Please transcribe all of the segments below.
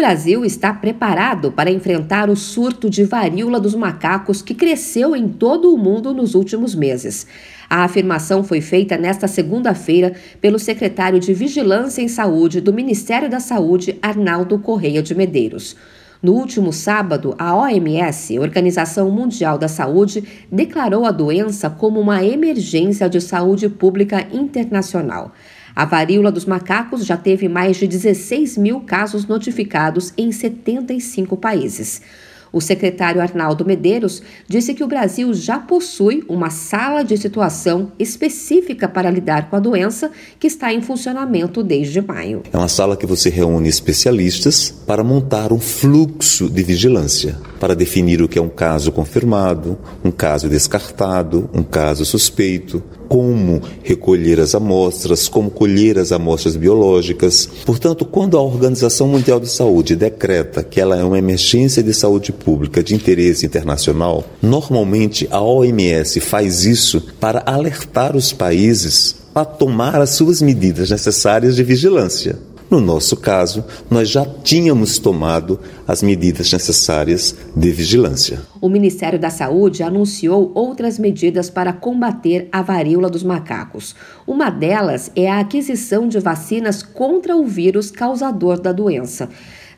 Brasil está preparado para enfrentar o surto de varíola dos macacos que cresceu em todo o mundo nos últimos meses. A afirmação foi feita nesta segunda-feira pelo secretário de Vigilância em Saúde do Ministério da Saúde, Arnaldo Correia de Medeiros. No último sábado, a OMS, Organização Mundial da Saúde, declarou a doença como uma emergência de saúde pública internacional. A varíola dos macacos já teve mais de 16 mil casos notificados em 75 países. O secretário Arnaldo Medeiros disse que o Brasil já possui uma sala de situação específica para lidar com a doença que está em funcionamento desde maio. É uma sala que você reúne especialistas para montar um fluxo de vigilância, para definir o que é um caso confirmado, um caso descartado, um caso suspeito, como recolher as amostras, como colher as amostras biológicas. Portanto, quando a Organização Mundial de Saúde decreta que ela é uma emergência de saúde pública de interesse internacional, normalmente a OMS faz isso para alertar os países a tomar as suas medidas necessárias de vigilância. No nosso caso, nós já tínhamos tomado as medidas necessárias de vigilância. O Ministério da Saúde anunciou outras medidas para combater a varíola dos macacos. Uma delas é a aquisição de vacinas contra o vírus causador da doença.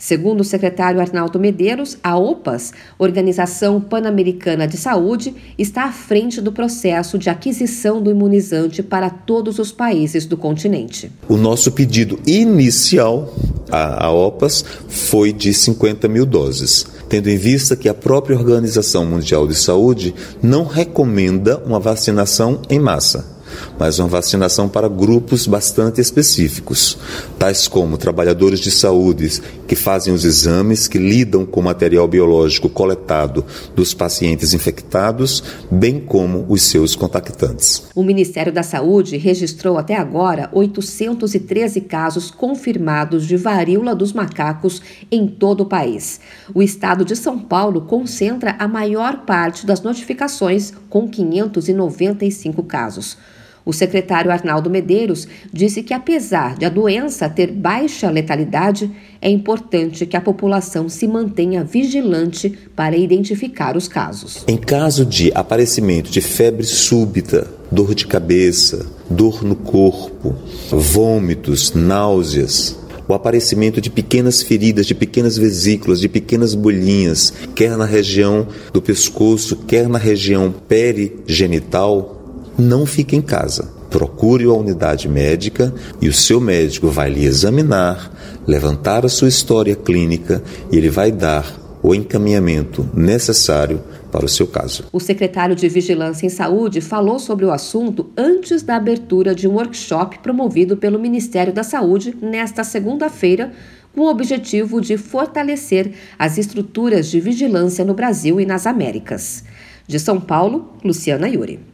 Segundo o secretário Arnaldo Medeiros, a OPAS, Organização Pan-Americana de Saúde, está à frente do processo de aquisição do imunizante para todos os países do continente. O nosso pedido inicial à, OPAS foi de 50 mil doses, tendo em vista que a própria Organização Mundial de Saúde não recomenda uma vacinação em massa mas uma vacinação para grupos bastante específicos, tais como trabalhadores de saúde que fazem os exames, que lidam com material biológico coletado dos pacientes infectados, bem como os seus contactantes. O Ministério da Saúde registrou até agora 813 casos confirmados de varíola dos macacos em todo o país. O estado de São Paulo concentra a maior parte das notificações, com 595 casos. O secretário Arnaldo Medeiros disse que, apesar de a doença ter baixa letalidade, é importante que a população se mantenha vigilante para identificar os casos. Em caso de aparecimento de febre súbita, dor de cabeça, dor no corpo, vômitos, náuseas, o aparecimento de pequenas feridas, de pequenas vesículas, de pequenas bolinhas, quer na região do pescoço, quer na região perigenital, não fique em casa. Procure a unidade médica e o seu médico vai lhe examinar, levantar a sua história clínica e ele vai dar o encaminhamento necessário para o seu caso. O secretário de Vigilância em Saúde falou sobre o assunto antes da abertura de um workshop promovido pelo Ministério da Saúde nesta segunda-feira, com o objetivo de fortalecer as estruturas de vigilância no Brasil e nas Américas. De São Paulo, Luciana Yuri.